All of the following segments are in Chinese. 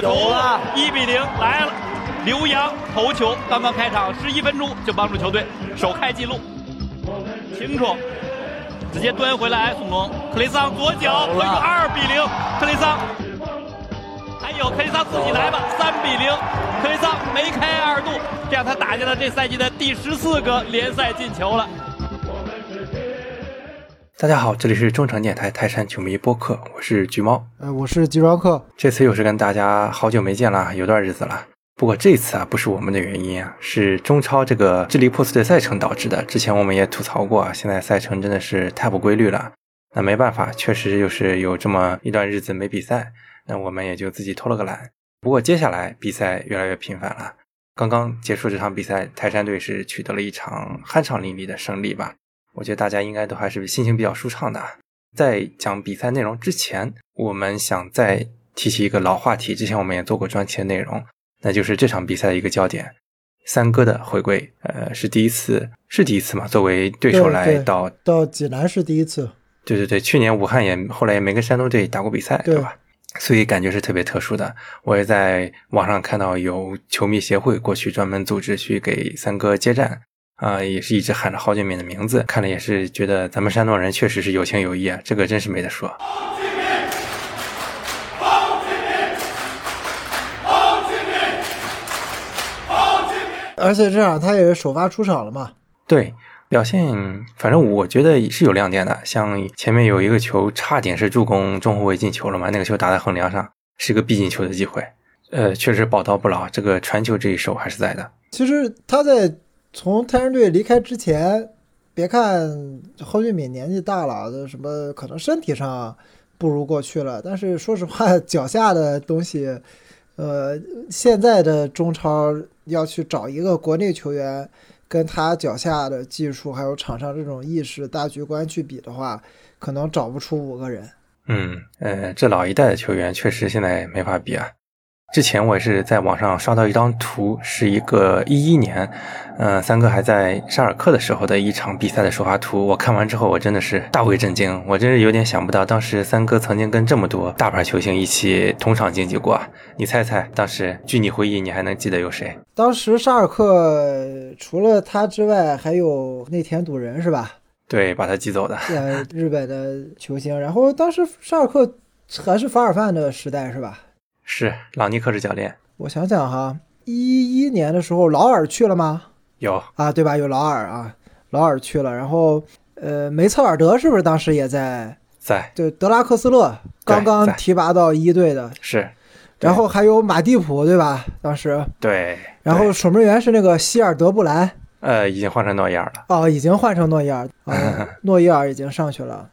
头球，一比零来了。刘洋头球，刚刚开场十一分钟就帮助球队首开纪录。清楚，直接端回来，宋龙，克雷桑左脚，一个二比零，克雷桑。还有克雷桑自己来吧，三比零，克雷桑梅开二度，这样他打进了这赛季的第十四个联赛进球了。大家好，这里是中诚电台泰山球迷播客，我是橘猫，呃，我是吉装客，这次又是跟大家好久没见了，有段日子了。不过这次啊，不是我们的原因啊，是中超这个支离破碎的赛程导致的。之前我们也吐槽过啊，现在赛程真的是太不规律了。那没办法，确实又是有这么一段日子没比赛，那我们也就自己偷了个懒。不过接下来比赛越来越频繁了。刚刚结束这场比赛，泰山队是取得了一场酣畅淋漓的胜利吧？我觉得大家应该都还是心情比较舒畅的。在讲比赛内容之前，我们想再提起一个老话题，之前我们也做过专题的内容，那就是这场比赛的一个焦点——三哥的回归。呃，是第一次，是第一次嘛？作为对手来到到济南是第一次。对对对，去年武汉也后来也没跟山东队打过比赛，对吧？所以感觉是特别特殊的。我也在网上看到有球迷协会过去专门组织去给三哥接战。啊，也是一直喊着郝俊敏的名字，看了也是觉得咱们山东人确实是有情有义啊，这个真是没得说。而且这场他也是首发出场了嘛？对，表现反正我觉得是有亮点的，像前面有一个球差点是助攻中后卫进球了嘛，那个球打在横梁上，是个必进球的机会。呃，确实宝刀不老，这个传球这一手还是在的。其实他在。从泰山队离开之前，别看郝俊敏年纪大了，什么可能身体上不如过去了，但是说实话，脚下的东西，呃，现在的中超要去找一个国内球员跟他脚下的技术还有场上这种意识、大局观去比的话，可能找不出五个人。嗯，呃，这老一代的球员确实现在没法比啊。之前我也是在网上刷到一张图，是一个一一年，嗯，三哥还在沙尔克的时候的一场比赛的首发图。我看完之后，我真的是大为震惊，我真是有点想不到，当时三哥曾经跟这么多大牌球星一起同场竞技过。你猜猜，当时据你回忆，你还能记得有谁？当时沙尔克除了他之外，还有内田笃人是吧？对，把他挤走的。呃，日本的球星。然后当时沙尔克还是法尔范的时代是吧？是朗尼克是教练，我想想哈，一一年的时候劳尔去了吗？有。啊，对吧？有劳尔啊，劳尔去了，然后呃，梅策尔德是不是当时也在？在，对，德拉克斯勒刚刚提拔到一队的，是，然后还有马蒂普对吧？当时对，然后守门员是那个希尔德布兰，呃，已经换成诺伊尔了，哦，已经换成诺伊尔，诺伊尔已经上去了。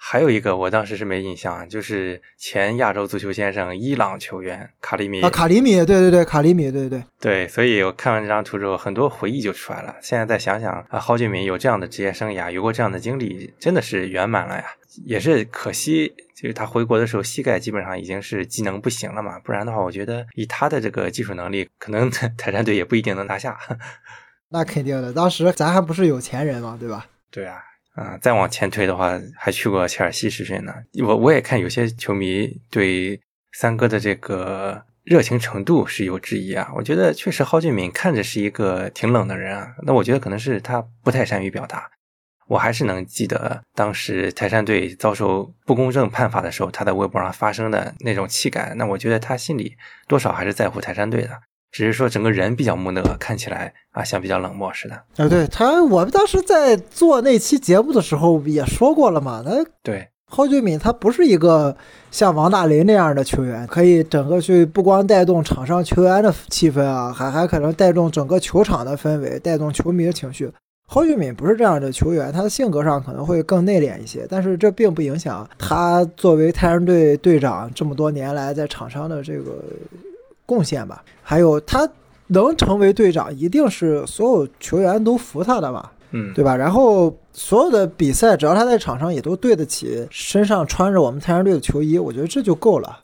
还有一个，我当时是没印象，就是前亚洲足球先生伊朗球员卡里米啊，卡里米，对对对，卡里米，对对对对，所以我看完这张图之后，很多回忆就出来了。现在再想想啊，郝俊敏有这样的职业生涯，有过这样的经历，真的是圆满了呀。也是可惜，就是他回国的时候膝盖基本上已经是机能不行了嘛，不然的话，我觉得以他的这个技术能力，可能 泰山队也不一定能拿下。那肯定的，当时咱还不是有钱人嘛，对吧？对啊。啊，再往前推的话，还去过切尔西试训呢。我我也看有些球迷对三哥的这个热情程度是有质疑啊。我觉得确实郝俊敏看着是一个挺冷的人啊。那我觉得可能是他不太善于表达。我还是能记得当时泰山队遭受不公正判罚的时候，他在微博上发生的那种气概。那我觉得他心里多少还是在乎泰山队的。只是说整个人比较木讷，看起来啊像比较冷漠似的。啊，对他，我们当时在做那期节目的时候也说过了嘛。他对郝俊敏，他不是一个像王大雷那样的球员，可以整个去不光带动场上球员的气氛啊，还还可能带动整个球场的氛围，带动球迷的情绪。郝俊敏不是这样的球员，他的性格上可能会更内敛一些，但是这并不影响他作为泰山队队长这么多年来在场上的这个。贡献吧，还有他能成为队长，一定是所有球员都服他的嘛，嗯，对吧？然后所有的比赛，只要他在场上，也都对得起身上穿着我们泰山队的球衣，我觉得这就够了。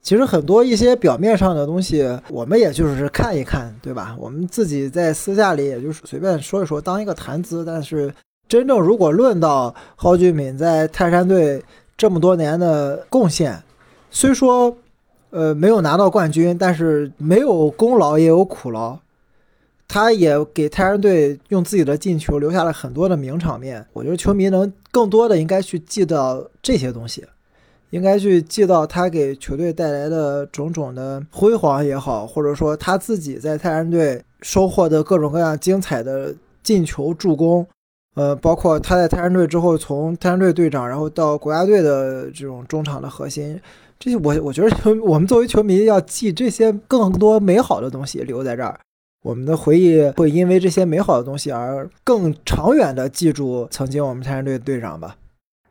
其实很多一些表面上的东西，我们也就是看一看，对吧？我们自己在私下里也就是随便说一说，当一个谈资。但是真正如果论到蒿俊闵在泰山队这么多年的贡献，虽说。呃，没有拿到冠军，但是没有功劳也有苦劳。他也给泰山队用自己的进球留下了很多的名场面。我觉得球迷能更多的应该去记到这些东西，应该去记到他给球队带来的种种的辉煌也好，或者说他自己在泰山队收获的各种各样精彩的进球、助攻，呃，包括他在泰山队之后从泰山队队长，然后到国家队的这种中场的核心，这些我我觉得球我们作为球迷要记这些更多美好的东西留在这儿。我们的回忆会因为这些美好的东西而更长远的记住曾经我们泰山队的队长吧。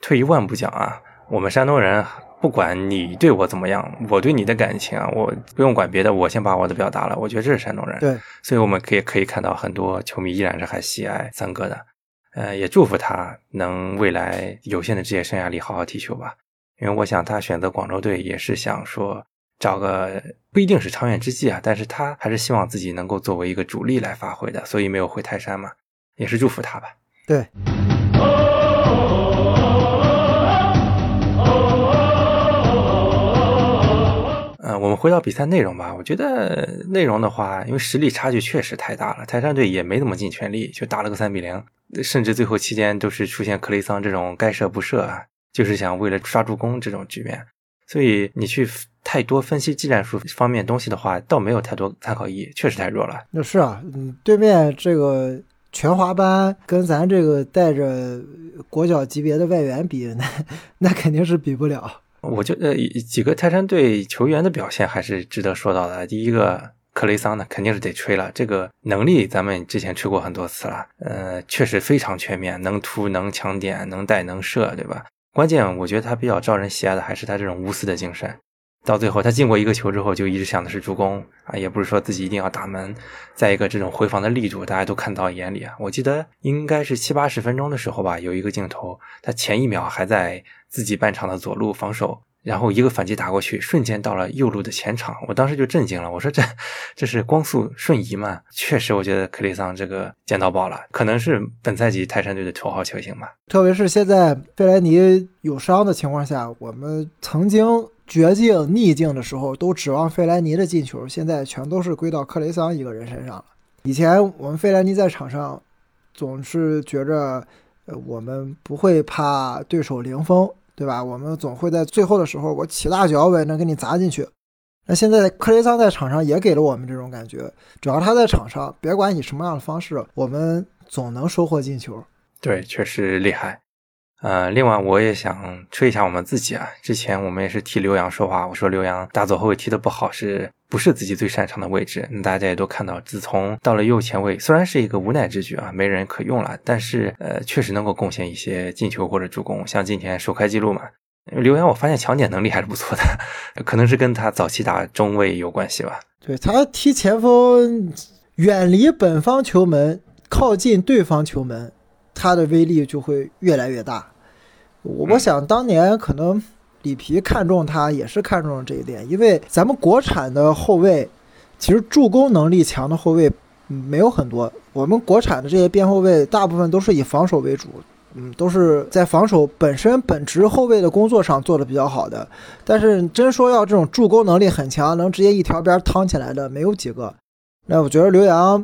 退一万步讲啊，我们山东人，不管你对我怎么样，我对你的感情啊，我不用管别的，我先把我的表达了。我觉得这是山东人。对，所以我们可以可以看到很多球迷依然是还喜爱三哥的，呃，也祝福他能未来有限的职业生涯里好好踢球吧。因为我想他选择广州队也是想说。找个不一定是长远之计啊，但是他还是希望自己能够作为一个主力来发挥的，所以没有回泰山嘛，也是祝福他吧。对。嗯，我们回到比赛内容吧。我觉得内容的话，因为实力差距确实太大了，泰山队也没怎么尽全力，就打了个三比零，甚至最后期间都是出现克雷桑这种该射不射，就是想为了刷助攻这种局面。所以你去太多分析技战术方面东西的话，倒没有太多参考意义，确实太弱了。那是啊，嗯，对面这个全华班跟咱这个带着国脚级别的外援比，那那肯定是比不了。我觉得几个泰山队球员的表现还是值得说到的。第一个克雷桑呢，肯定是得吹了，这个能力咱们之前吹过很多次了，呃，确实非常全面，能突能抢点，能带能射，对吧？关键我觉得他比较招人喜爱的还是他这种无私的精神。到最后他进过一个球之后，就一直想的是助攻啊，也不是说自己一定要打门。再一个，这种回防的力度大家都看到眼里啊。我记得应该是七八十分钟的时候吧，有一个镜头，他前一秒还在自己半场的左路防守。然后一个反击打过去，瞬间到了右路的前场，我当时就震惊了。我说这这是光速瞬移吗？确实，我觉得克里桑这个捡到宝了，可能是本赛季泰山队的头号球星吧。特别是现在费莱尼有伤的情况下，我们曾经绝境逆境的时候都指望费莱尼的进球，现在全都是归到克雷桑一个人身上了。以前我们费莱尼在场上总是觉着，呃，我们不会怕对手零封。对吧？我们总会在最后的时候，我起大脚我也能给你砸进去。那现在克雷桑在场上也给了我们这种感觉，只要他在场上，别管以什么样的方式，我们总能收获进球。对，确实厉害。呃，另外我也想吹一下我们自己啊。之前我们也是替刘洋说话，我说刘洋大左后卫踢得不好，是不是自己最擅长的位置？那大家也都看到，自从到了右前卫，虽然是一个无奈之举啊，没人可用了，但是呃，确实能够贡献一些进球或者助攻，像今天首开纪录嘛。刘洋我发现抢点能力还是不错的，可能是跟他早期打中卫有关系吧。对他踢前锋，远离本方球门，靠近对方球门。他的威力就会越来越大。我我想当年可能里皮看中他也是看中了这一点，因为咱们国产的后卫其实助攻能力强的后卫没有很多。我们国产的这些边后卫大部分都是以防守为主，嗯，都是在防守本身本职后卫的工作上做的比较好的。但是真说要这种助攻能力很强，能直接一条边趟起来的没有几个。那我觉得刘洋。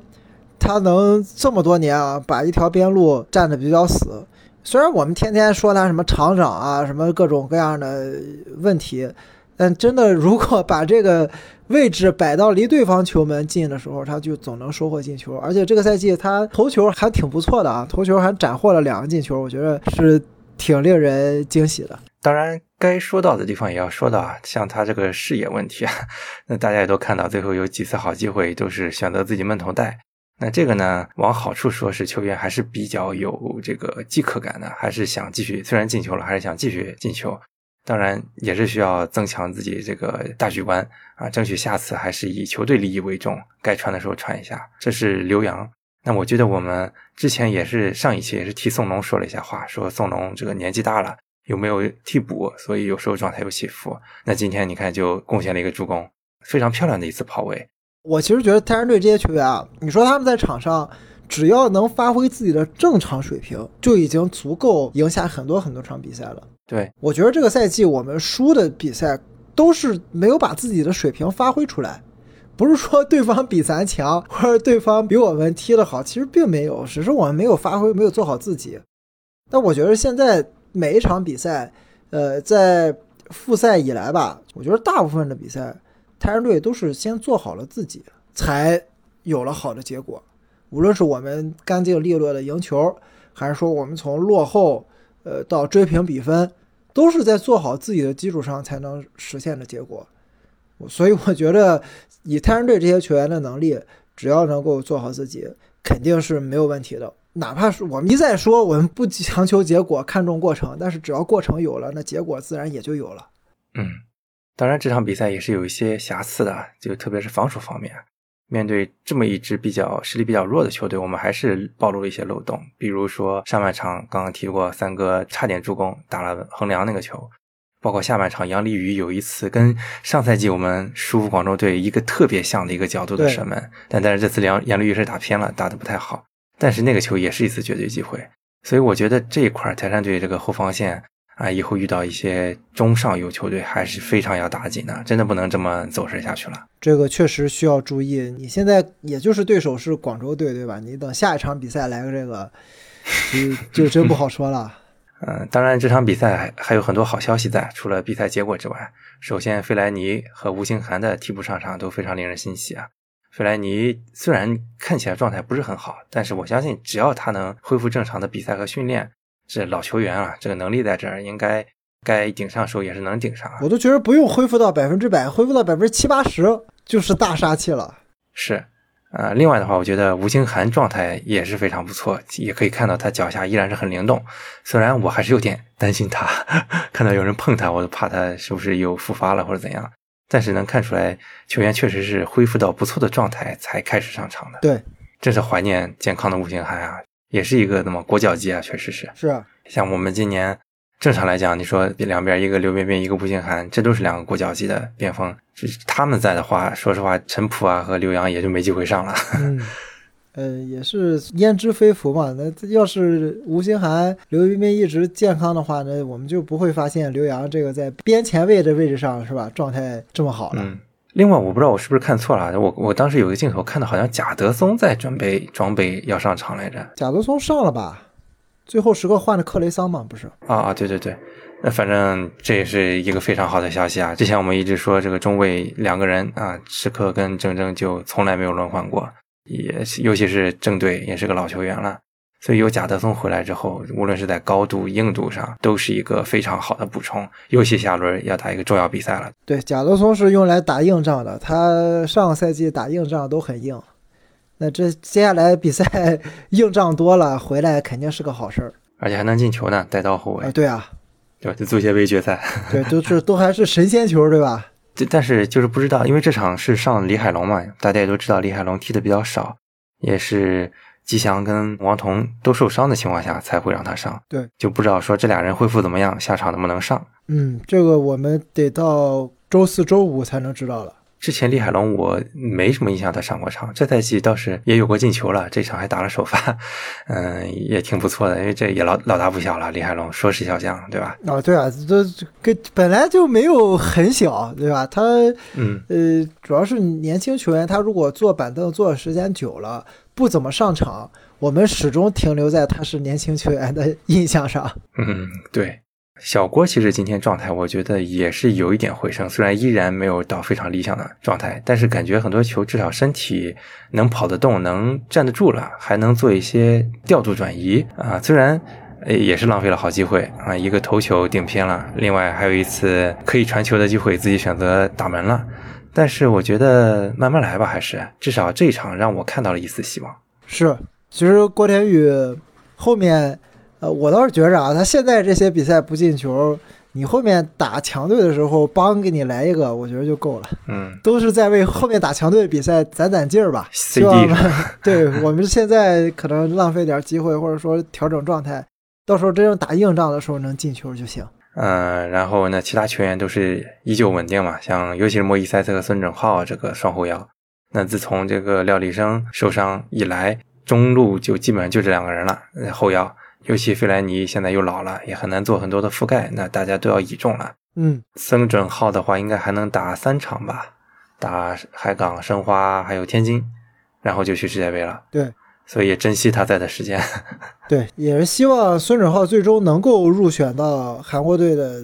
他能这么多年啊，把一条边路站的比较死。虽然我们天天说他什么厂长啊，什么各种各样的问题，但真的如果把这个位置摆到离对方球门近的时候，他就总能收获进球。而且这个赛季他头球还挺不错的啊，头球还斩获了两个进球，我觉得是挺令人惊喜的。当然，该说到的地方也要说到啊，像他这个视野问题啊，那 大家也都看到，最后有几次好机会都是选择自己闷头带。那这个呢，往好处说是球员还是比较有这个饥渴感的，还是想继续，虽然进球了，还是想继续进球。当然也是需要增强自己这个大局观啊，争取下次还是以球队利益为重，该穿的时候穿一下。这是刘洋。那我觉得我们之前也是上一期也是替宋龙说了一下话，说宋龙这个年纪大了，有没有替补，所以有时候状态有起伏。那今天你看就贡献了一个助攻，非常漂亮的一次跑位。我其实觉得泰山队这些球员啊，你说他们在场上只要能发挥自己的正常水平，就已经足够赢下很多很多场比赛了。对，我觉得这个赛季我们输的比赛都是没有把自己的水平发挥出来。不是说对方比咱强，或者对方比我们踢得好，其实并没有，只是我们没有发挥，没有做好自己。但我觉得现在每一场比赛，呃，在复赛以来吧，我觉得大部分的比赛，泰山队都是先做好了自己，才有了好的结果。无论是我们干净利落的赢球，还是说我们从落后，呃，到追平比分，都是在做好自己的基础上才能实现的结果。所以我觉得。以泰山队这些球员的能力，只要能够做好自己，肯定是没有问题的。哪怕是我们一再说我们不强求结果，看重过程，但是只要过程有了，那结果自然也就有了。嗯，当然这场比赛也是有一些瑕疵的，就特别是防守方面。面对这么一支比较实力比较弱的球队，我们还是暴露了一些漏洞。比如说上半场刚刚提过，三哥差点助攻打了横梁那个球。包括下半场，杨立宇有一次跟上赛季我们输广州队一个特别像的一个角度的射门，但但是这次杨杨立宇是打偏了，打的不太好。但是那个球也是一次绝对机会，所以我觉得这一块泰山队这个后防线啊，以后遇到一些中上游球队还是非常要打紧的，真的不能这么走势下去了。这个确实需要注意。你现在也就是对手是广州队，对吧？你等下一场比赛来个这个，就就真不好说了。嗯，当然这场比赛还有很多好消息在。除了比赛结果之外，首先费莱尼和吴兴涵的替补上场都非常令人欣喜啊。费莱尼虽然看起来状态不是很好，但是我相信只要他能恢复正常的比赛和训练，这老球员啊，这个能力在这儿，应该该顶上时候也是能顶上。我都觉得不用恢复到百分之百，恢复到百分之七八十就是大杀器了。是。呃，另外的话，我觉得吴兴涵状态也是非常不错，也可以看到他脚下依然是很灵动。虽然我还是有点担心他，看到有人碰他，我都怕他是不是又复发了或者怎样。但是能看出来，球员确实是恢复到不错的状态才开始上场的。对，真是怀念健康的吴兴涵啊，也是一个那么国脚级啊，确实是。是啊，像我们今年。正常来讲，你说两边一个刘彬彬，一个吴兴涵，这都是两个国脚级的边锋。他们在的话，说实话，陈普啊和刘洋也就没机会上了。嗯，呃，也是焉知非福嘛。那要是吴兴涵、刘彬彬一直健康的话，那我们就不会发现刘洋这个在边前卫的位置上是吧，状态这么好了。嗯。另外，我不知道我是不是看错了，我我当时有个镜头看到好像贾德松在准备装备要上场来着。贾德松上了吧？最后时刻换的克雷桑嘛，不是？啊啊，对对对，那反正这也是一个非常好的消息啊！之前我们一直说这个中卫两个人啊，时刻跟郑铮就从来没有轮换过，也尤其是郑队也是个老球员了，所以有贾德松回来之后，无论是在高度、硬度上，都是一个非常好的补充。尤其下轮要打一个重要比赛了，对，贾德松是用来打硬仗的，他上个赛季打硬仗都很硬。那这接下来比赛 硬仗多了，回来肯定是个好事儿，而且还能进球呢，带刀后卫。对啊，对吧？就足协杯决赛，对，都是都还是神仙球，对吧？这但是就是不知道，因为这场是上李海龙嘛，大家也都知道李海龙踢的比较少，也是吉祥跟王彤都受伤的情况下才会让他上。对，就不知道说这俩人恢复怎么样，下场能不能上？嗯，这个我们得到周四周五才能知道了。之前李海龙我没什么印象，他上过场。这赛季倒是也有过进球了，这场还打了首发，嗯，也挺不错的。因为这也老老大不小了，李海龙说是小将，对吧？哦，对啊，这跟本来就没有很小，对吧？他，嗯，呃，主要是年轻球员，他如果坐板凳坐的时间久了，不怎么上场，我们始终停留在他是年轻球员的印象上。嗯，对。小郭其实今天状态，我觉得也是有一点回升，虽然依然没有到非常理想的状态，但是感觉很多球至少身体能跑得动，能站得住了，还能做一些调度转移啊。虽然也是浪费了好机会啊，一个头球顶偏了，另外还有一次可以传球的机会，自己选择打门了。但是我觉得慢慢来吧，还是至少这一场让我看到了一丝希望。是，其实郭天宇后面。呃，我倒是觉着啊，他现在这些比赛不进球，你后面打强队的时候，帮给你来一个，我觉得就够了。嗯，都是在为后面打强队的比赛攒攒劲儿吧。希望 对我们现在可能浪费点机会，或者说调整状态，到时候真正打硬仗的时候能进球就行。嗯，然后呢，其他球员都是依旧稳定嘛，像尤其是莫伊塞特和孙准浩这个双后腰。那自从这个廖立生受伤以来，中路就基本上就这两个人了，后腰。尤其费莱尼现在又老了，也很难做很多的覆盖，那大家都要倚重了。嗯，孙准浩的话，应该还能打三场吧，打海港、申花还有天津，然后就去世界杯了。对，所以也珍惜他在的时间。对，也是希望孙准浩最终能够入选到韩国队的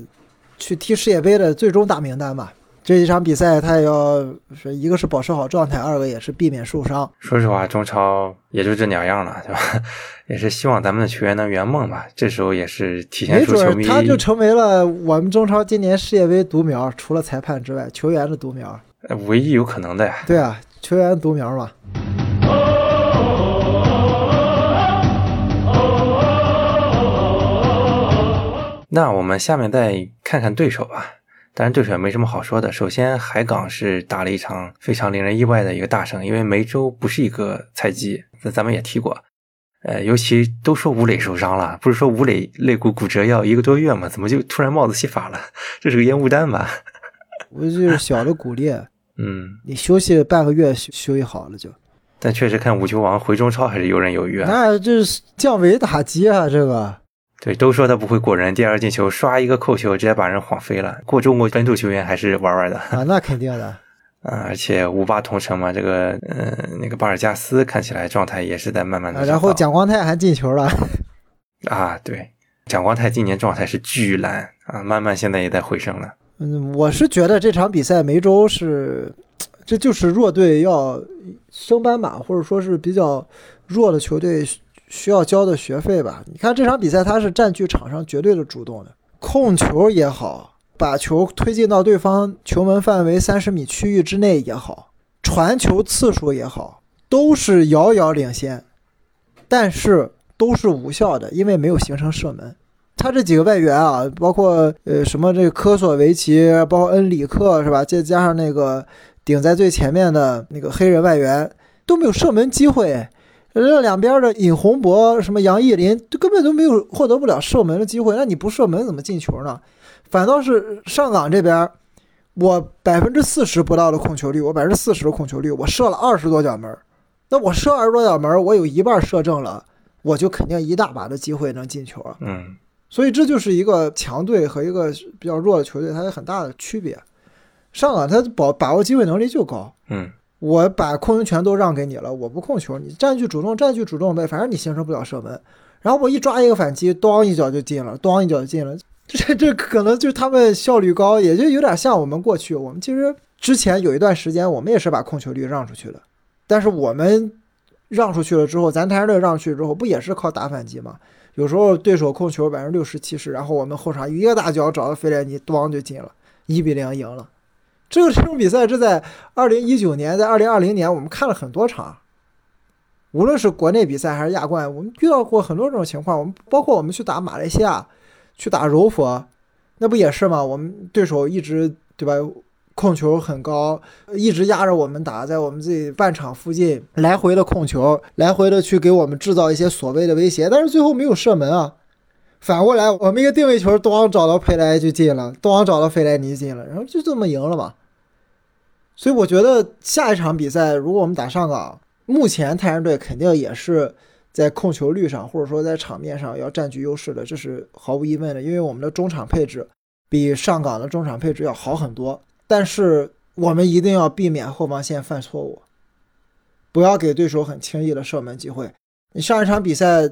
去踢世界杯的最终大名单吧。这一场比赛，他也要是一个是保持好状态，二个也是避免受伤。说实话，中超也就这两样了，对吧？也是希望咱们的球员能圆梦吧。这时候也是体现没出球迷准他就成为了我们中超今年世界杯独苗，除了裁判之外，球员的独苗。呃唯一有可能的呀。对啊，球员独苗嘛。那我们下面再看看对手吧。当然，对手也没什么好说的。首先，海港是打了一场非常令人意外的一个大胜，因为梅州不是一个菜鸡，那咱们也提过。呃，尤其都说吴磊受伤了，不是说吴磊肋骨骨折要一个多月吗？怎么就突然帽子戏法了？这是个烟雾弹吧？我就是小的骨裂，嗯，你休息半个月休休息好了就。但确实看五球王回中超还是游刃有余啊。那这是降维打击啊！这个对，都说他不会过人，第二进球刷一个扣球，直接把人晃飞了。过中国本土球员还是玩玩的。啊，那肯定的。啊，而且五八同城嘛，这个呃那个巴尔加斯看起来状态也是在慢慢的、啊然后蒋光太还进球了。啊，对，蒋光太今年状态是巨烂啊，慢慢现在也在回升了。嗯，我是觉得这场比赛梅州是，这就是弱队要升班马，或者说是比较弱的球队需要交的学费吧。你看这场比赛，他是占据场上绝对的主动的，控球也好，把球推进到对方球门范围三十米区域之内也好，传球次数也好，都是遥遥领先，但是都是无效的，因为没有形成射门。他这几个外援啊，包括呃什么这个科索维奇，包括恩里克是吧？再加上那个顶在最前面的那个黑人外援，都没有射门机会。这两边的尹洪博、什么杨毅林，就根本都没有获得不了射门的机会。那你不射门怎么进球呢？反倒是上港这边，我百分之四十不到的控球率，我百分之四十的控球率，我射了二十多脚门。那我射二十多脚门，我有一半射正了，我就肯定一大把的机会能进球啊。嗯，所以这就是一个强队和一个比较弱的球队，它有很大的区别。上港他把把握机会能力就高，嗯，我把控球权都让给你了，我不控球，你占据主动，占据主动呗，反正你形成不了射门。然后我一抓一个反击，咣一脚就进了，咣一脚就进了。这这可能就是他们效率高，也就有点像我们过去，我们其实之前有一段时间，我们也是把控球率让出去的，但是我们让出去了之后，咱台队让出去之后，不也是靠打反击吗？有时候对手控球百分之六十七十，然后我们后场一个大脚找到费莱尼，咣就进了，一比零赢了。这个这种比赛，这在二零一九年，在二零二零年，我们看了很多场，无论是国内比赛还是亚冠，我们遇到过很多这种情况。我们包括我们去打马来西亚，去打柔佛，那不也是吗？我们对手一直对吧，控球很高，一直压着我们打，在我们自己半场附近来回的控球，来回的去给我们制造一些所谓的威胁，但是最后没有射门啊。反过来，我们一个定位球，咣找到佩莱就进了，咣找到费莱尼进了，然后就这么赢了嘛。所以我觉得下一场比赛，如果我们打上港，目前泰山队肯定也是在控球率上，或者说在场面上要占据优势的，这是毫无疑问的。因为我们的中场配置比上港的中场配置要好很多，但是我们一定要避免后防线犯错误，不要给对手很轻易的射门机会。你上一场比赛，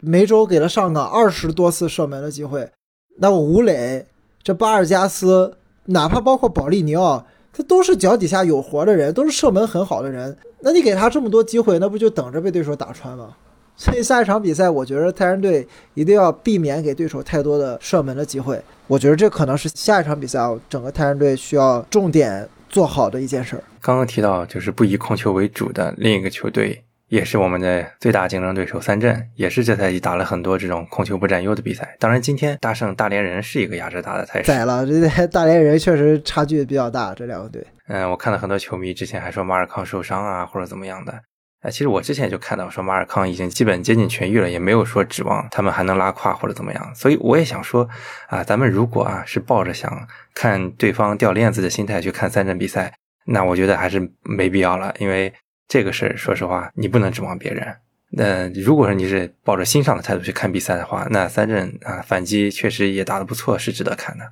梅州给了上港二十多次射门的机会，那我吴磊、这巴尔加斯，哪怕包括保利尼奥。他都是脚底下有活的人，都是射门很好的人。那你给他这么多机会，那不就等着被对手打穿吗？所以下一场比赛，我觉得泰山队一定要避免给对手太多的射门的机会。我觉得这可能是下一场比赛，整个泰山队需要重点做好的一件事儿。刚刚提到就是不以控球为主的另一个球队。也是我们的最大竞争对手三镇，也是这赛季打了很多这种控球不占优的比赛。当然，今天大胜大连人是一个压制打的态势。宰了，这大连人确实差距比较大，这两个队。嗯，我看到很多球迷之前还说马尔康受伤啊，或者怎么样的。哎，其实我之前就看到说马尔康已经基本接近痊愈了，也没有说指望他们还能拉胯或者怎么样。所以我也想说啊，咱们如果啊是抱着想看对方掉链子的心态去看三镇比赛，那我觉得还是没必要了，因为。这个事儿，说实话，你不能指望别人。那如果说你是抱着欣赏的态度去看比赛的话，那三镇啊反击确实也打得不错，是值得看的。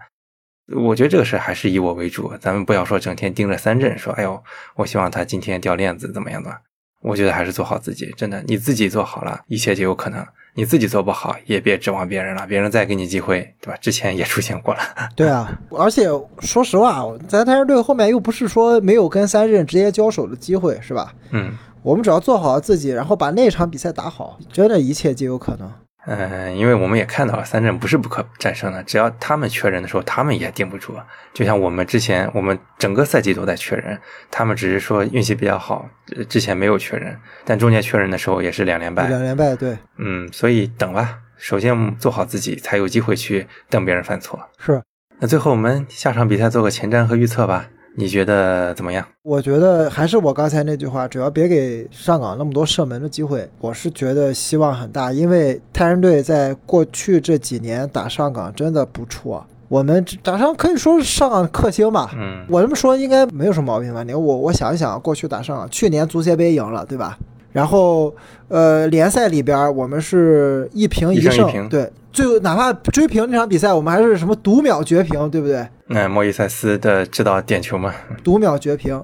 我觉得这个事还是以我为主，咱们不要说整天盯着三镇，说哎呦，我希望他今天掉链子怎么样的。我觉得还是做好自己，真的，你自己做好了，一切就有可能。你自己做不好，也别指望别人了，别人再给你机会，对吧？之前也出现过了。对啊，而且说实话，咱泰山队后面又不是说没有跟三镇直接交手的机会，是吧？嗯，我们只要做好自己，然后把那场比赛打好，真的一切皆有可能。嗯，因为我们也看到了，三镇不是不可战胜的，只要他们缺人的时候，他们也顶不住。就像我们之前，我们整个赛季都在缺人，他们只是说运气比较好，之前没有缺人，但中间缺人的时候也是两连败。两连败，对。嗯，所以等吧，首先做好自己，才有机会去等别人犯错。是。那最后我们下场比赛做个前瞻和预测吧。你觉得怎么样？我觉得还是我刚才那句话，只要别给上港那么多射门的机会，我是觉得希望很大。因为泰山队在过去这几年打上港真的不错，我们打上可以说是上港克星吧。嗯，我这么说应该没有什么毛病吧？你我我想一想，过去打上港，去年足协杯赢了，对吧？然后，呃，联赛里边我们是一平一胜，对，最后哪怕追平那场比赛，我们还是什么读秒绝平，对不对？那莫伊塞斯的指导点球嘛，读秒绝平。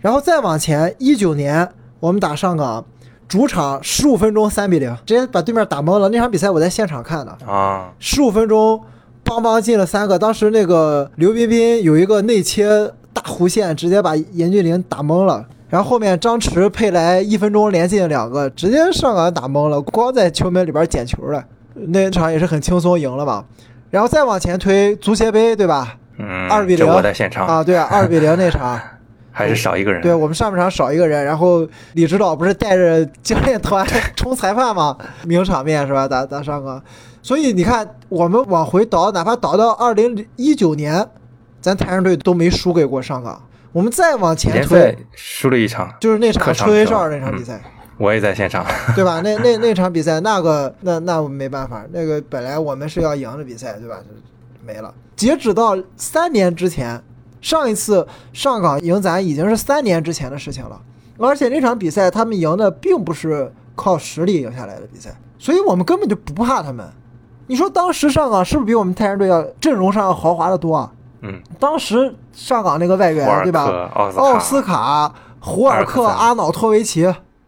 然后再往前，一九年我们打上港，主场十五分钟三比零，直接把对面打懵了。那场比赛我在现场看的啊，十五分钟，邦邦进了三个。当时那个刘彬彬有一个内切大弧线，直接把严俊凌打懵了。然后后面张弛、佩莱一分钟连进两个，直接上港打懵了，光在球门里边捡球了。那场也是很轻松赢了嘛。然后再往前推足协杯，对吧？嗯，二比零。我在现场啊，对啊，二比零那场还是少一个人。对我们上半场少一个人，然后李指导不是带着教练团冲裁判吗？名场面是吧？打打上港。所以你看，我们往回倒，哪怕倒到二零一九年，咱台上队都没输给过上港。我们再往前推，输了一场，就是那场吹哨那场比赛，我也在现场，对吧？那 那那场比赛，那个那那我们没办法，那个本来我们是要赢的比赛，对吧？没了。截止到三年之前，上一次上港赢咱已经是三年之前的事情了，而且那场比赛他们赢的并不是靠实力赢下来的比赛，所以我们根本就不怕他们。你说当时上港是不是比我们泰山队要阵容上要豪华的多啊？嗯，当时上港那个外援对吧？奥斯卡、胡尔克、阿瑙托维奇，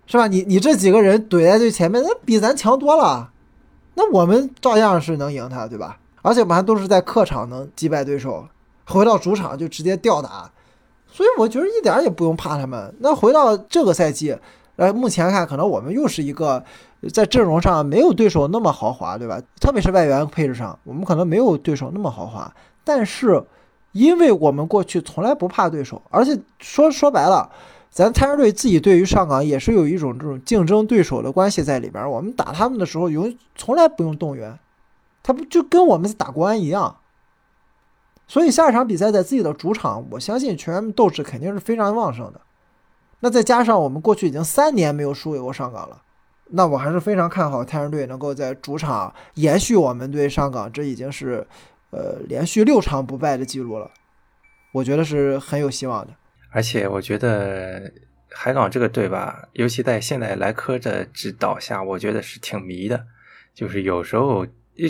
是吧？你你这几个人怼在最前面，那比咱强多了。那我们照样是能赢他，对吧？而且我们还都是在客场能击败对手，回到主场就直接吊打。所以我觉得一点也不用怕他们。那回到这个赛季，呃，目前看可能我们又是一个在阵容上没有对手那么豪华，对吧？特别是外援配置上，我们可能没有对手那么豪华，但是。因为我们过去从来不怕对手，而且说说白了，咱泰山队自己对于上港也是有一种这种竞争对手的关系在里边。我们打他们的时候，永从来不用动员，他不就跟我们打国安一样。所以下一场比赛在自己的主场，我相信球员们斗志肯定是非常旺盛的。那再加上我们过去已经三年没有输给过上港了，那我还是非常看好泰山队能够在主场延续我们对上港，这已经是。呃，连续六场不败的记录了，我觉得是很有希望的。而且我觉得海港这个队吧，尤其在现在莱科的指导下，我觉得是挺迷的。就是有时候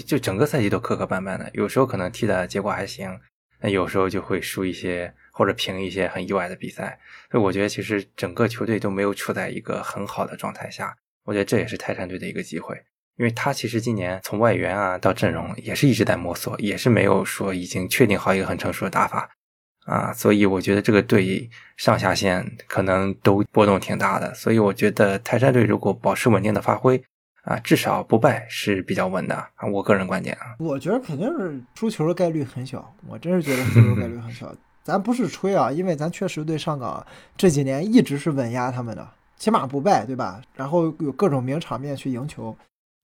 就整个赛季都磕磕绊绊的，有时候可能踢的结果还行，那有时候就会输一些或者平一些很意外的比赛。所以我觉得其实整个球队都没有处在一个很好的状态下，我觉得这也是泰山队的一个机会。因为他其实今年从外援啊到阵容也是一直在摸索，也是没有说已经确定好一个很成熟的打法啊，所以我觉得这个队上下线可能都波动挺大的。所以我觉得泰山队如果保持稳定的发挥啊，至少不败是比较稳的啊。我个人观点啊，我觉得肯定是输球的概率很小，我真是觉得输球概率很小。咱不是吹啊，因为咱确实对上港这几年一直是稳压他们的，起码不败，对吧？然后有各种名场面去赢球。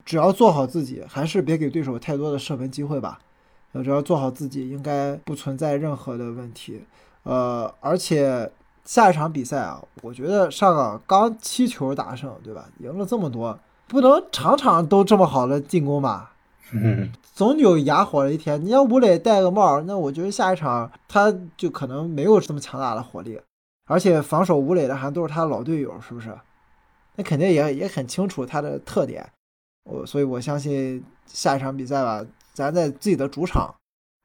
只要做好自己，还是别给对手太多的射门机会吧。呃，只要做好自己，应该不存在任何的问题。呃，而且下一场比赛啊，我觉得上港刚七球大胜，对吧？赢了这么多，不能场场都这么好的进攻吧？嗯，总有哑火的一天。你要吴磊戴个帽，那我觉得下一场他就可能没有这么强大的火力。而且防守吴磊的还都是他老队友，是不是？那肯定也也很清楚他的特点。我所以，我相信下一场比赛吧，咱在自己的主场，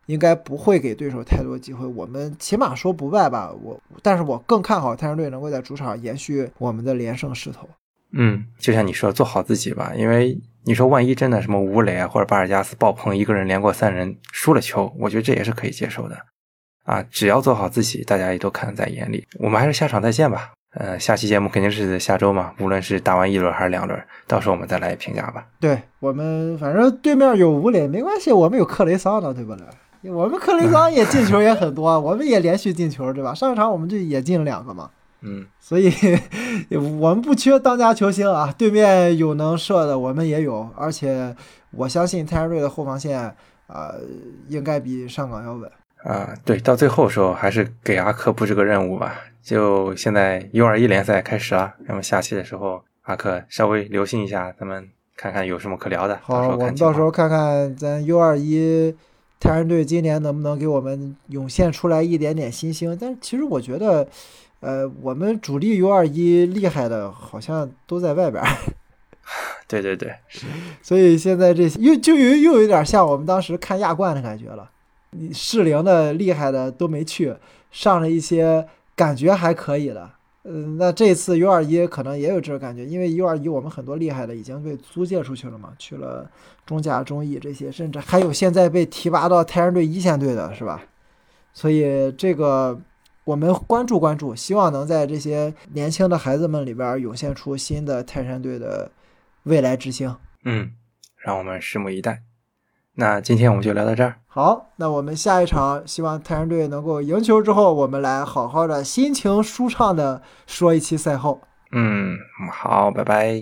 应该不会给对手太多机会。我们起码说不败吧，我，但是我更看好太阳队能够在主场延续我们的连胜势头。嗯，就像你说，做好自己吧，因为你说万一真的什么吴磊啊或者巴尔加斯爆棚，一个人连过三人输了球，我觉得这也是可以接受的。啊，只要做好自己，大家也都看在眼里。我们还是下场再见吧。呃，下期节目肯定是下周嘛，无论是打完一轮还是两轮，到时候我们再来评价吧。对我们，反正对面有吴磊没关系，我们有克雷桑的，对不对？我们克雷桑也进球也很多，我们也连续进球，对吧？上一场我们就也进了两个嘛。嗯，所以我们不缺当家球星啊，对面有能射的，我们也有，而且我相信太阳队的后防线啊，应该比上港要稳。啊，对，到最后时候还是给阿克布置个任务吧。就现在 U 二一联赛开始了，那么下期的时候，阿克稍微留心一下，咱们看看有什么可聊的。好，我们到时候看看咱 U 二一太阳队今年能不能给我们涌现出来一点点新星。但是其实我觉得，呃，我们主力 U 二一厉害的，好像都在外边。对对对，所以现在这又就又又有点像我们当时看亚冠的感觉了。你适龄的厉害的都没去，上了一些。感觉还可以的，嗯，那这次 U 二一可能也有这个感觉，因为 U 二一我们很多厉害的已经被租借出去了嘛，去了中甲、中乙这些，甚至还有现在被提拔到太阳队一线队的是吧？所以这个我们关注关注，希望能在这些年轻的孩子们里边涌现出新的泰山队的未来之星。嗯，让我们拭目以待。那今天我们就聊到这儿。好，那我们下一场，希望太阳队能够赢球之后，我们来好好的心情舒畅的说一期赛后。嗯，好，拜拜。